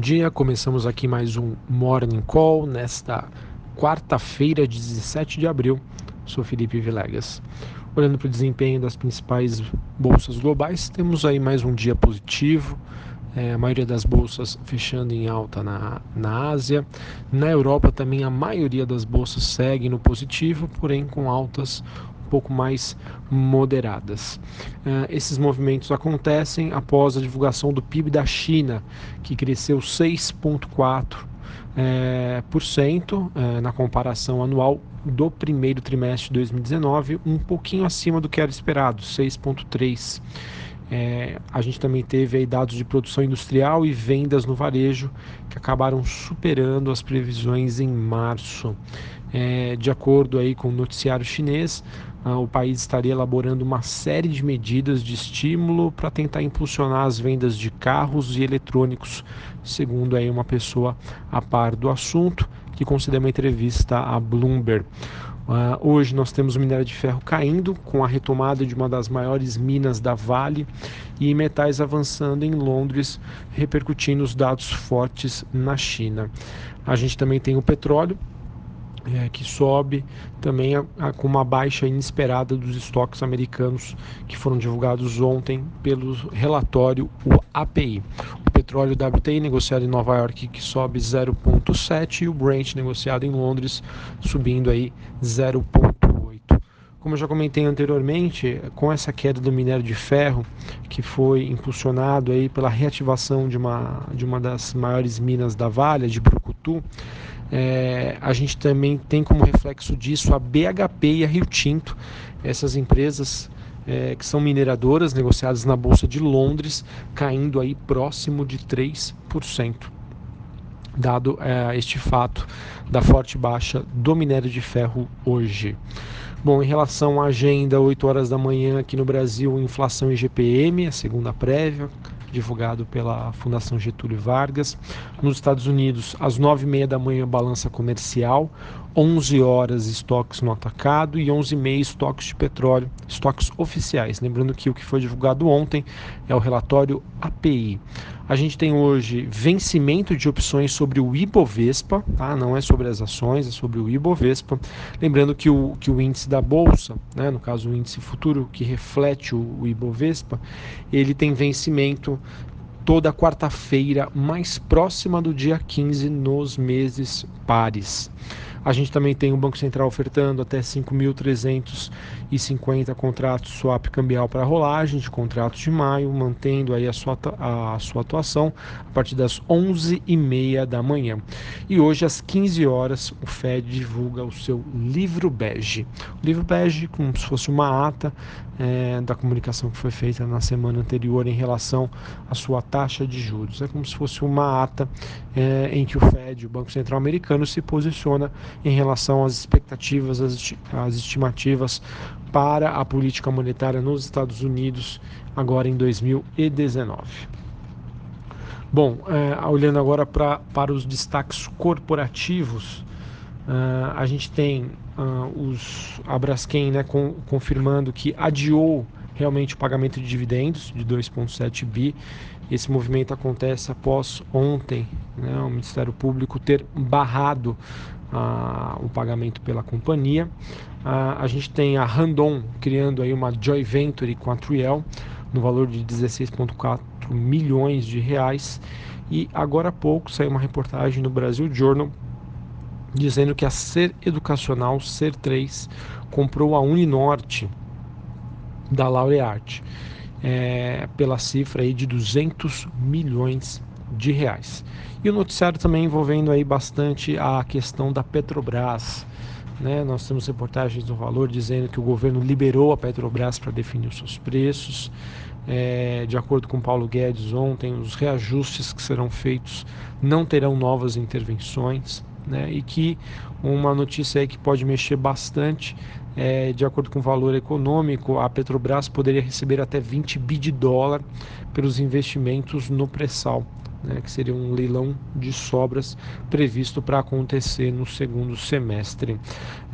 bom dia. Começamos aqui mais um Morning Call nesta quarta-feira, 17 de abril. Sou Felipe Vilegas. Olhando para o desempenho das principais bolsas globais, temos aí mais um dia positivo. É, a maioria das bolsas fechando em alta na, na Ásia. Na Europa também a maioria das bolsas segue no positivo, porém com altas pouco mais moderadas. Uh, esses movimentos acontecem após a divulgação do PIB da China, que cresceu 6,4%. É, por cento, é, na comparação anual do primeiro trimestre de 2019, um pouquinho acima do que era esperado, 6,3%. É, a gente também teve aí dados de produção industrial e vendas no varejo que acabaram superando as previsões em março. É, de acordo aí com o noticiário chinês, o país estaria elaborando uma série de medidas de estímulo para tentar impulsionar as vendas de carros e eletrônicos, segundo aí uma pessoa a par do assunto que concedeu uma entrevista à Bloomberg. Uh, hoje nós temos o minério de ferro caindo, com a retomada de uma das maiores minas da Vale, e metais avançando em Londres, repercutindo os dados fortes na China. A gente também tem o petróleo, é, que sobe também a, a, com uma baixa inesperada dos estoques americanos que foram divulgados ontem pelo relatório o API. O petróleo WTI negociado em Nova York que sobe 0,7 e o Brent negociado em Londres subindo aí 0,8. Como eu já comentei anteriormente, com essa queda do minério de ferro, que foi impulsionado aí pela reativação de uma, de uma das maiores minas da Vale, de Brucutu, é, a gente também tem como reflexo disso a BHP e a Rio Tinto, essas empresas é, que são mineradoras negociadas na Bolsa de Londres, caindo aí próximo de 3%, dado é, este fato da forte baixa do minério de ferro hoje. Bom, em relação à agenda, 8 horas da manhã aqui no Brasil, inflação e GPM, a segunda prévia, divulgado pela Fundação Getúlio Vargas. Nos Estados Unidos, às 9h30 da manhã, balança comercial, 11 horas estoques no atacado e 11h30 estoques de petróleo, estoques oficiais. Lembrando que o que foi divulgado ontem é o relatório API. A gente tem hoje vencimento de opções sobre o Ibovespa, tá? não é sobre as ações, é sobre o Ibovespa. Lembrando que o, que o índice da Bolsa, né? no caso o índice futuro que reflete o, o Ibovespa, ele tem vencimento toda quarta-feira, mais próxima do dia 15 nos meses pares. A gente também tem o Banco Central ofertando até 5.350 contratos swap cambial para rolagem de contratos de maio, mantendo aí a sua, a sua atuação a partir das 11h30 da manhã. E hoje, às 15 horas, o Fed divulga o seu livro bege. O livro bege, como se fosse uma ata é, da comunicação que foi feita na semana anterior em relação à sua taxa de juros. É como se fosse uma ata é, em que o Fed, o Banco Central Americano, se posiciona em relação às expectativas, às, às estimativas para a política monetária nos Estados Unidos agora em 2019. Bom, é, olhando agora pra, para os destaques corporativos, uh, a gente tem uh, os, a Braskem né, com, confirmando que adiou realmente o pagamento de dividendos de 2,7 bi. Esse movimento acontece após ontem né, o Ministério Público ter barrado o pagamento pela companhia. a gente tem a Randon criando aí uma joint venture com a Triel no valor de 16,4 milhões de reais. E agora há pouco saiu uma reportagem no Brasil Journal dizendo que a Ser Educacional, Ser 3, comprou a Uninorte da Laureate é, pela cifra aí de 200 milhões de reais. E o noticiário também envolvendo aí bastante a questão da Petrobras. Né? Nós temos reportagens no Valor dizendo que o governo liberou a Petrobras para definir os seus preços. É, de acordo com Paulo Guedes ontem, os reajustes que serão feitos não terão novas intervenções. Né? E que uma notícia aí que pode mexer bastante é, de acordo com o valor econômico, a Petrobras poderia receber até 20 bi de dólar pelos investimentos no pré-sal né, que seria um leilão de sobras previsto para acontecer no segundo semestre.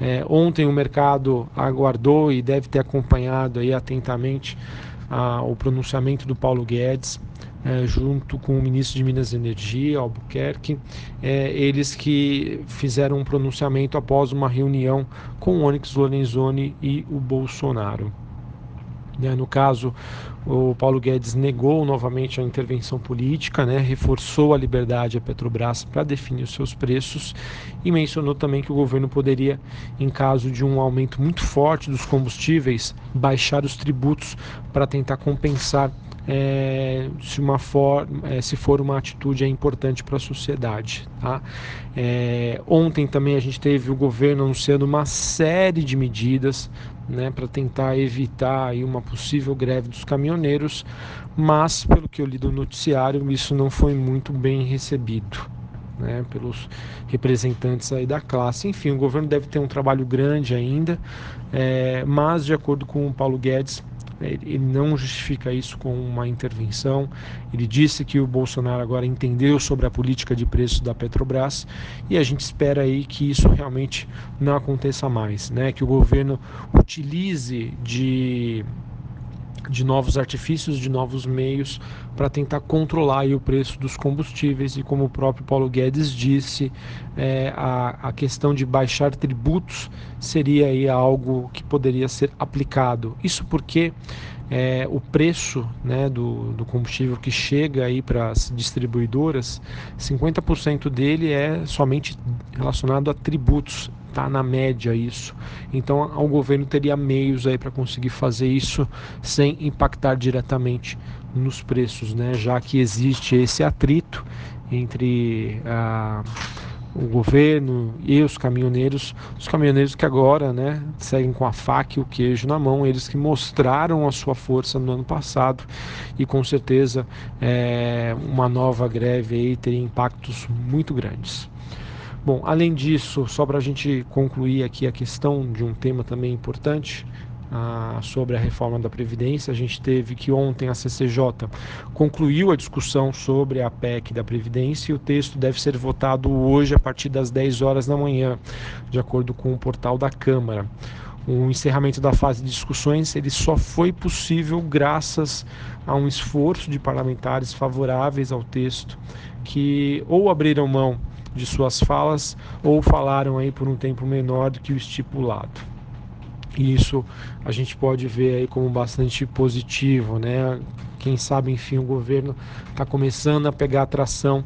É, ontem o mercado aguardou e deve ter acompanhado aí atentamente a, o pronunciamento do Paulo Guedes é, junto com o ministro de Minas e Energia, Albuquerque, é, eles que fizeram um pronunciamento após uma reunião com o Onyx Lorenzoni e o Bolsonaro. Né, no caso, o Paulo Guedes negou novamente a intervenção política, né, reforçou a liberdade à Petrobras para definir os seus preços e mencionou também que o governo poderia, em caso de um aumento muito forte dos combustíveis, baixar os tributos para tentar compensar é, se, uma for, é, se for uma atitude é importante para a sociedade. Tá? É, ontem também a gente teve o governo anunciando uma série de medidas né, para tentar evitar aí uma possível greve dos caminhoneiros, mas pelo que eu li do noticiário, isso não foi muito bem recebido. Né, pelos representantes aí da classe. Enfim, o governo deve ter um trabalho grande ainda, é, mas de acordo com o Paulo Guedes, ele não justifica isso com uma intervenção. Ele disse que o Bolsonaro agora entendeu sobre a política de preço da Petrobras e a gente espera aí que isso realmente não aconteça mais, né? Que o governo utilize de de novos artifícios, de novos meios para tentar controlar o preço dos combustíveis e como o próprio Paulo Guedes disse, é, a, a questão de baixar tributos seria aí algo que poderia ser aplicado. Isso porque é, o preço né, do, do combustível que chega aí para as distribuidoras, 50% dele é somente relacionado a tributos está na média isso. Então, o governo teria meios aí para conseguir fazer isso sem impactar diretamente nos preços, né? Já que existe esse atrito entre a o governo e os caminhoneiros, os caminhoneiros que agora né, seguem com a faca e o queijo na mão, eles que mostraram a sua força no ano passado e com certeza é, uma nova greve aí teria impactos muito grandes. Bom, além disso, só para a gente concluir aqui a questão de um tema também importante, ah, sobre a reforma da Previdência. A gente teve que ontem a CCJ concluiu a discussão sobre a PEC da Previdência e o texto deve ser votado hoje a partir das 10 horas da manhã, de acordo com o portal da Câmara. O encerramento da fase de discussões ele só foi possível graças a um esforço de parlamentares favoráveis ao texto que ou abriram mão de suas falas ou falaram aí por um tempo menor do que o estipulado. E isso a gente pode ver aí como bastante positivo, né? Quem sabe, enfim, o governo está começando a pegar atração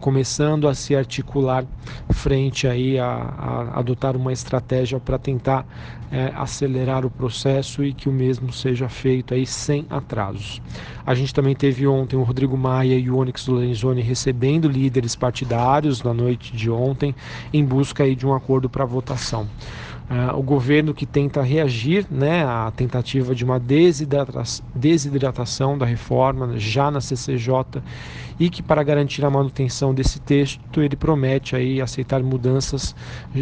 começando a se articular frente aí a, a adotar uma estratégia para tentar é, acelerar o processo e que o mesmo seja feito aí sem atrasos. A gente também teve ontem o Rodrigo Maia e o Onyx Lorenzoni recebendo líderes partidários na noite de ontem em busca aí de um acordo para votação. Uh, o governo que tenta reagir né, à tentativa de uma desidratação, desidratação da reforma já na CCJ e que para garantir a manutenção desse texto ele promete aí aceitar mudanças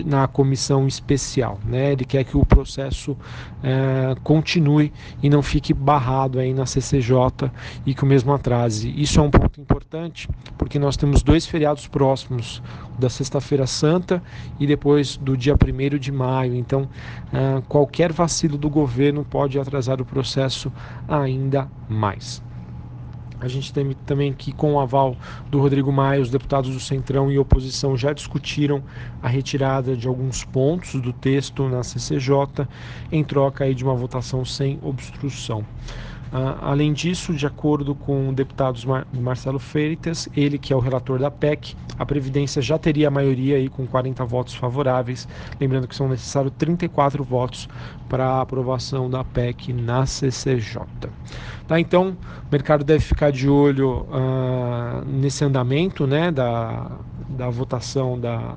na comissão especial. Né? Ele quer que o processo é, continue e não fique barrado aí na CCJ e que o mesmo atrase. Isso é um ponto importante porque nós temos dois feriados próximos, da Sexta-feira Santa e depois do dia 1 de maio. Então, é, qualquer vacilo do governo pode atrasar o processo ainda mais. A gente tem também que, com o aval do Rodrigo Maia, os deputados do Centrão e oposição já discutiram a retirada de alguns pontos do texto na CCJ, em troca aí de uma votação sem obstrução. Uh, além disso, de acordo com o deputado Mar Marcelo Freitas, ele que é o relator da PEC, a Previdência já teria a maioria aí com 40 votos favoráveis, lembrando que são necessários 34 votos para a aprovação da PEC na CCJ. Tá, então, o mercado deve ficar de olho uh, nesse andamento né, da, da votação da,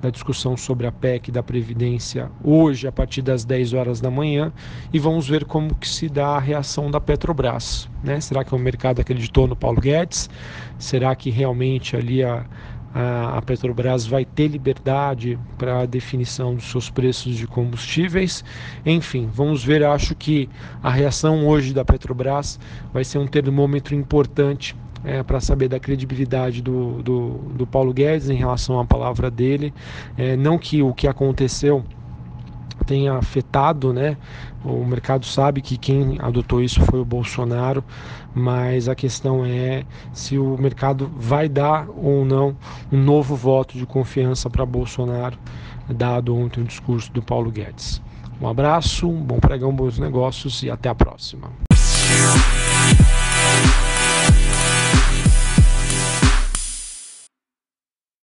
da discussão sobre a PEC da Previdência hoje, a partir das 10 horas da manhã, e vamos ver como que se dá a reação da Petrobras. Né? Será que o mercado acreditou no Paulo Guedes? Será que realmente ali a, a Petrobras vai ter liberdade para a definição dos seus preços de combustíveis? Enfim, vamos ver. Acho que a reação hoje da Petrobras vai ser um termômetro importante é, para saber da credibilidade do, do, do, Paulo Guedes em relação à palavra dele. É, não que o que aconteceu tenha afetado, né? O mercado sabe que quem adotou isso foi o Bolsonaro, mas a questão é se o mercado vai dar ou não um novo voto de confiança para Bolsonaro, dado ontem o discurso do Paulo Guedes. Um abraço, um bom pregão, bons negócios e até a próxima.